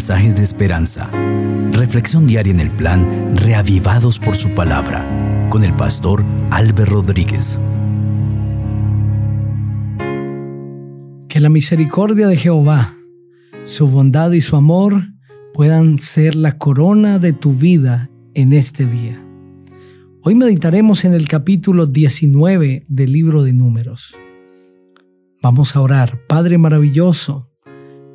mensajes de esperanza. Reflexión diaria en el plan Reavivados por su palabra con el pastor Álvaro Rodríguez. Que la misericordia de Jehová, su bondad y su amor puedan ser la corona de tu vida en este día. Hoy meditaremos en el capítulo 19 del libro de números. Vamos a orar. Padre maravilloso,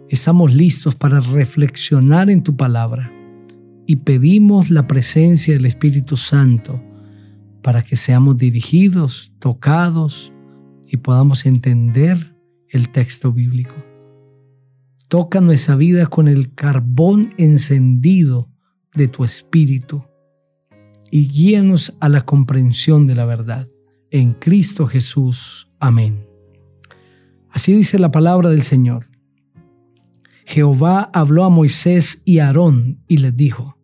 estamos listos para reflexionar en tu palabra y pedimos la presencia del Espíritu Santo para que seamos dirigidos, tocados y podamos entender el texto bíblico. Toca nuestra vida con el carbón encendido de tu Espíritu y guíanos a la comprensión de la verdad. En Cristo Jesús. Amén. Así dice la palabra del Señor. Jehová habló a Moisés y Aarón y les dijo,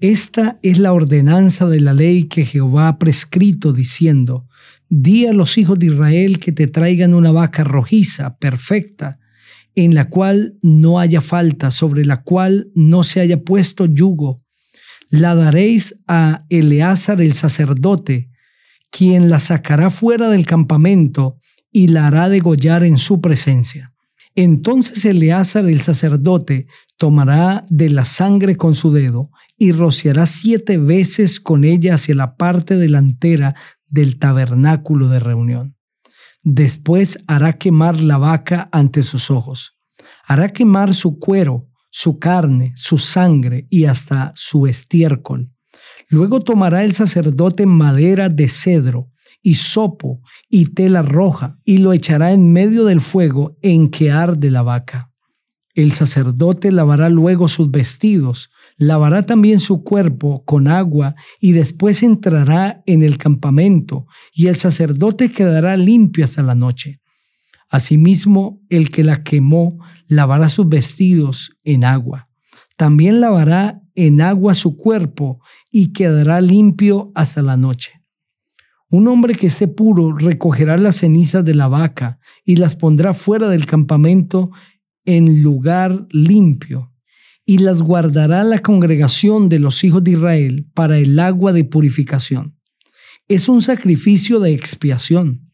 Esta es la ordenanza de la ley que Jehová ha prescrito diciendo, Di a los hijos de Israel que te traigan una vaca rojiza, perfecta, en la cual no haya falta, sobre la cual no se haya puesto yugo. La daréis a Eleazar el sacerdote, quien la sacará fuera del campamento y la hará degollar en su presencia. Entonces Eleazar el sacerdote tomará de la sangre con su dedo y rociará siete veces con ella hacia la parte delantera del tabernáculo de reunión. Después hará quemar la vaca ante sus ojos. Hará quemar su cuero, su carne, su sangre y hasta su estiércol. Luego tomará el sacerdote madera de cedro sopo y tela roja, y lo echará en medio del fuego en que arde la vaca. El sacerdote lavará luego sus vestidos, lavará también su cuerpo con agua, y después entrará en el campamento, y el sacerdote quedará limpio hasta la noche. Asimismo, el que la quemó lavará sus vestidos en agua. También lavará en agua su cuerpo y quedará limpio hasta la noche. Un hombre que esté puro recogerá las cenizas de la vaca y las pondrá fuera del campamento en lugar limpio, y las guardará la congregación de los hijos de Israel para el agua de purificación. Es un sacrificio de expiación.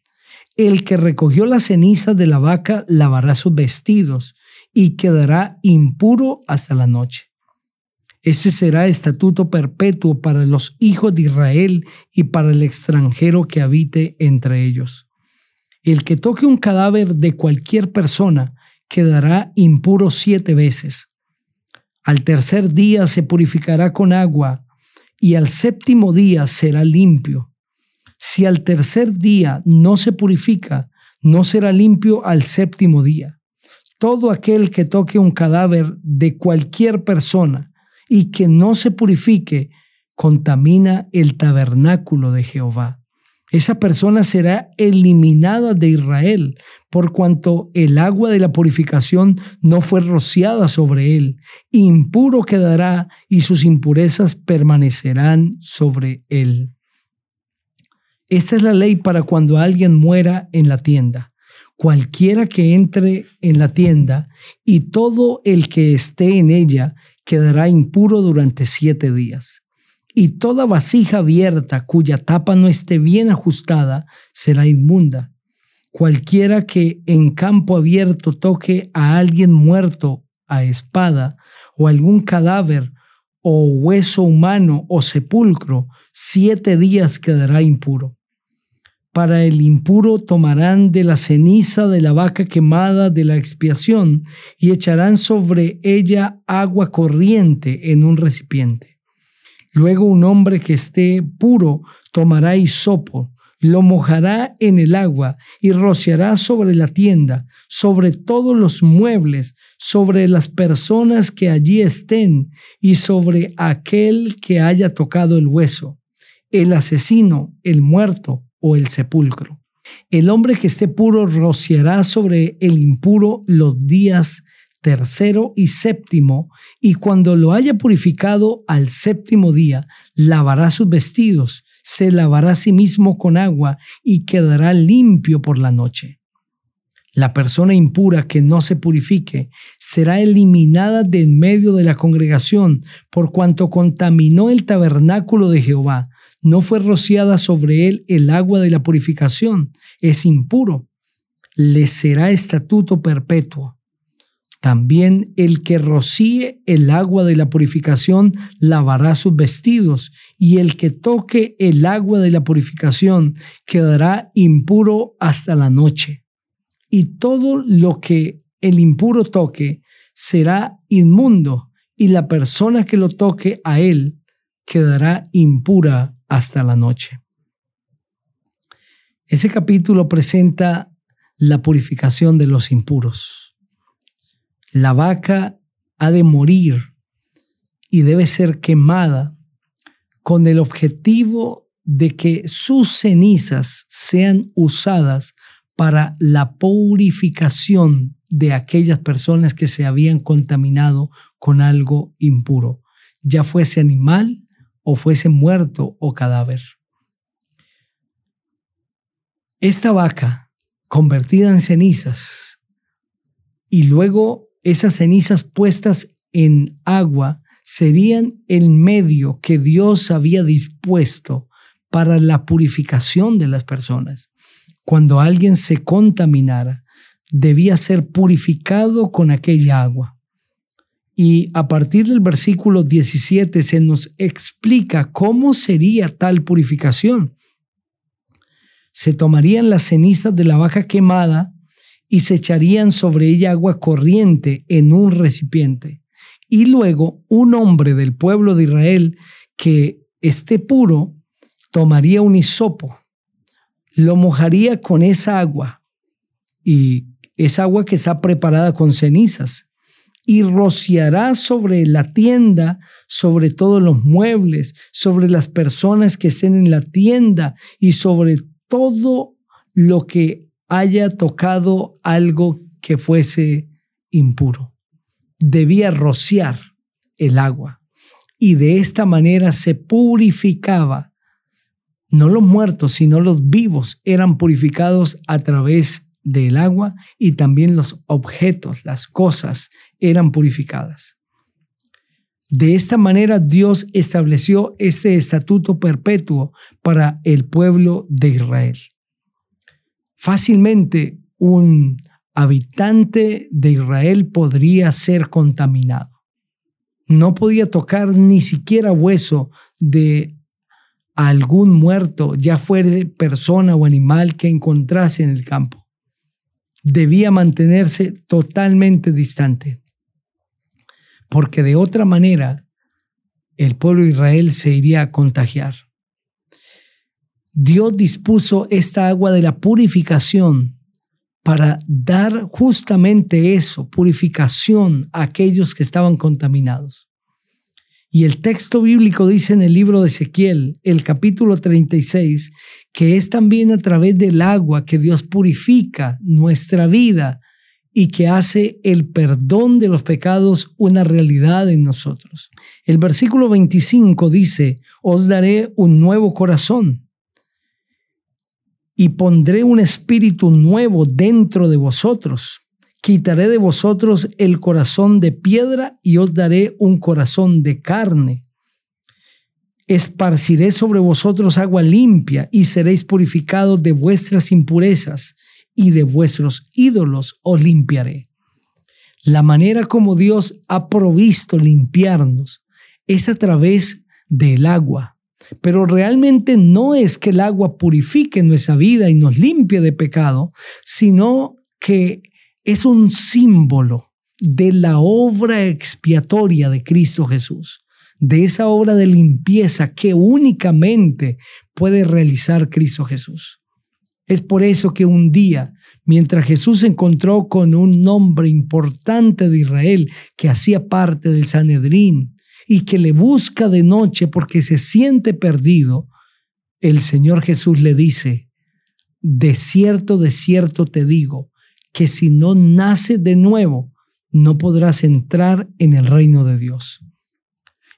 El que recogió las cenizas de la vaca lavará sus vestidos y quedará impuro hasta la noche. Este será estatuto perpetuo para los hijos de Israel y para el extranjero que habite entre ellos. El que toque un cadáver de cualquier persona quedará impuro siete veces. Al tercer día se purificará con agua y al séptimo día será limpio. Si al tercer día no se purifica, no será limpio al séptimo día. Todo aquel que toque un cadáver de cualquier persona y que no se purifique, contamina el tabernáculo de Jehová. Esa persona será eliminada de Israel, por cuanto el agua de la purificación no fue rociada sobre él. Impuro quedará y sus impurezas permanecerán sobre él. Esta es la ley para cuando alguien muera en la tienda. Cualquiera que entre en la tienda y todo el que esté en ella quedará impuro durante siete días. Y toda vasija abierta cuya tapa no esté bien ajustada será inmunda. Cualquiera que en campo abierto toque a alguien muerto a espada, o algún cadáver, o hueso humano, o sepulcro, siete días quedará impuro. Para el impuro tomarán de la ceniza de la vaca quemada de la expiación y echarán sobre ella agua corriente en un recipiente. Luego un hombre que esté puro tomará hisopo, lo mojará en el agua y rociará sobre la tienda, sobre todos los muebles, sobre las personas que allí estén y sobre aquel que haya tocado el hueso. El asesino, el muerto, o el sepulcro. El hombre que esté puro rociará sobre el impuro los días tercero y séptimo, y cuando lo haya purificado al séptimo día, lavará sus vestidos, se lavará a sí mismo con agua y quedará limpio por la noche. La persona impura que no se purifique será eliminada de en medio de la congregación por cuanto contaminó el tabernáculo de Jehová. No fue rociada sobre él el agua de la purificación. Es impuro. Le será estatuto perpetuo. También el que rocíe el agua de la purificación lavará sus vestidos, y el que toque el agua de la purificación quedará impuro hasta la noche y todo lo que el impuro toque será inmundo, y la persona que lo toque a él quedará impura hasta la noche. Ese capítulo presenta la purificación de los impuros. La vaca ha de morir y debe ser quemada con el objetivo de que sus cenizas sean usadas para la purificación de aquellas personas que se habían contaminado con algo impuro, ya fuese animal o fuese muerto o cadáver. Esta vaca convertida en cenizas y luego esas cenizas puestas en agua serían el medio que Dios había dispuesto para la purificación de las personas cuando alguien se contaminara, debía ser purificado con aquella agua. Y a partir del versículo 17 se nos explica cómo sería tal purificación. Se tomarían las cenizas de la vaca quemada y se echarían sobre ella agua corriente en un recipiente. Y luego un hombre del pueblo de Israel que esté puro tomaría un hisopo lo mojaría con esa agua y esa agua que está preparada con cenizas y rociará sobre la tienda, sobre todos los muebles, sobre las personas que estén en la tienda y sobre todo lo que haya tocado algo que fuese impuro. Debía rociar el agua y de esta manera se purificaba no los muertos, sino los vivos eran purificados a través del agua y también los objetos, las cosas eran purificadas. De esta manera Dios estableció este estatuto perpetuo para el pueblo de Israel. Fácilmente un habitante de Israel podría ser contaminado. No podía tocar ni siquiera hueso de algún muerto, ya fuere persona o animal que encontrase en el campo. Debía mantenerse totalmente distante, porque de otra manera el pueblo de Israel se iría a contagiar. Dios dispuso esta agua de la purificación para dar justamente eso, purificación a aquellos que estaban contaminados. Y el texto bíblico dice en el libro de Ezequiel, el capítulo 36, que es también a través del agua que Dios purifica nuestra vida y que hace el perdón de los pecados una realidad en nosotros. El versículo 25 dice, os daré un nuevo corazón y pondré un espíritu nuevo dentro de vosotros quitaré de vosotros el corazón de piedra y os daré un corazón de carne. Esparciré sobre vosotros agua limpia y seréis purificados de vuestras impurezas y de vuestros ídolos os limpiaré. La manera como Dios ha provisto limpiarnos es a través del agua. Pero realmente no es que el agua purifique nuestra vida y nos limpie de pecado, sino que es un símbolo de la obra expiatoria de Cristo Jesús, de esa obra de limpieza que únicamente puede realizar Cristo Jesús. Es por eso que un día, mientras Jesús se encontró con un hombre importante de Israel que hacía parte del Sanedrín y que le busca de noche porque se siente perdido, el Señor Jesús le dice, de cierto, de cierto te digo, que si no naces de nuevo, no podrás entrar en el reino de Dios.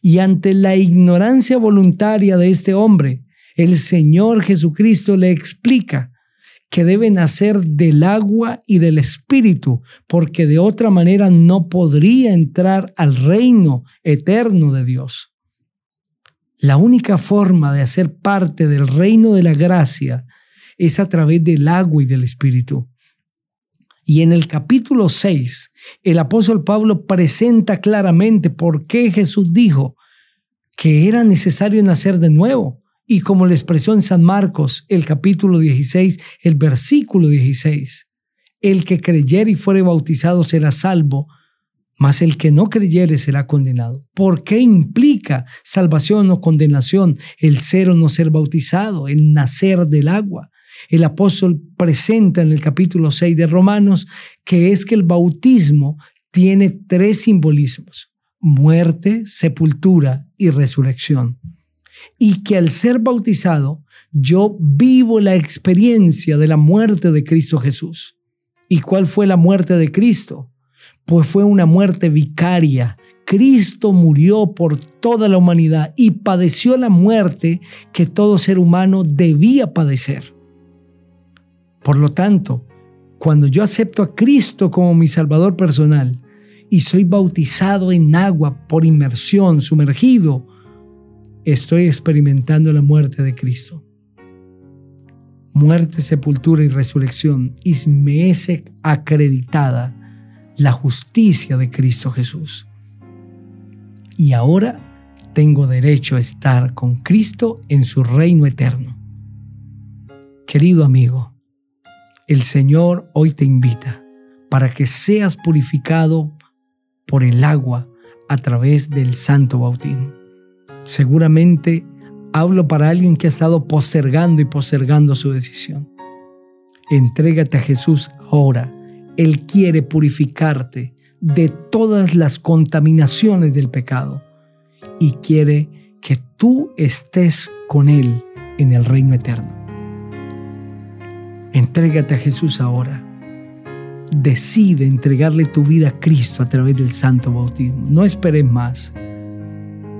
Y ante la ignorancia voluntaria de este hombre, el Señor Jesucristo le explica que debe nacer del agua y del espíritu, porque de otra manera no podría entrar al reino eterno de Dios. La única forma de hacer parte del reino de la gracia es a través del agua y del espíritu. Y en el capítulo 6, el apóstol Pablo presenta claramente por qué Jesús dijo que era necesario nacer de nuevo. Y como le expresó en San Marcos, el capítulo 16, el versículo 16, el que creyere y fuere bautizado será salvo, mas el que no creyere será condenado. ¿Por qué implica salvación o condenación el ser o no ser bautizado, el nacer del agua? El apóstol presenta en el capítulo 6 de Romanos que es que el bautismo tiene tres simbolismos, muerte, sepultura y resurrección. Y que al ser bautizado, yo vivo la experiencia de la muerte de Cristo Jesús. ¿Y cuál fue la muerte de Cristo? Pues fue una muerte vicaria. Cristo murió por toda la humanidad y padeció la muerte que todo ser humano debía padecer. Por lo tanto, cuando yo acepto a Cristo como mi Salvador personal y soy bautizado en agua por inmersión, sumergido, estoy experimentando la muerte de Cristo. Muerte, sepultura y resurrección, y me es acreditada la justicia de Cristo Jesús. Y ahora tengo derecho a estar con Cristo en su reino eterno. Querido amigo, el Señor hoy te invita para que seas purificado por el agua a través del santo bautismo. Seguramente hablo para alguien que ha estado postergando y postergando su decisión. Entrégate a Jesús ahora. Él quiere purificarte de todas las contaminaciones del pecado y quiere que tú estés con Él en el reino eterno. Entrégate a Jesús ahora. Decide entregarle tu vida a Cristo a través del santo bautismo. No esperes más,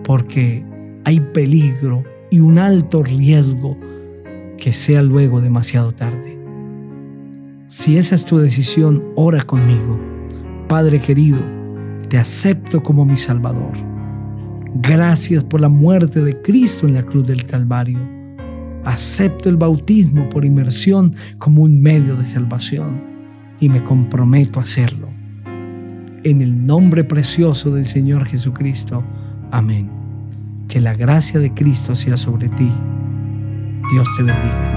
porque hay peligro y un alto riesgo que sea luego demasiado tarde. Si esa es tu decisión, ora conmigo. Padre querido, te acepto como mi Salvador. Gracias por la muerte de Cristo en la cruz del Calvario Acepto el bautismo por inmersión como un medio de salvación y me comprometo a hacerlo. En el nombre precioso del Señor Jesucristo. Amén. Que la gracia de Cristo sea sobre ti. Dios te bendiga.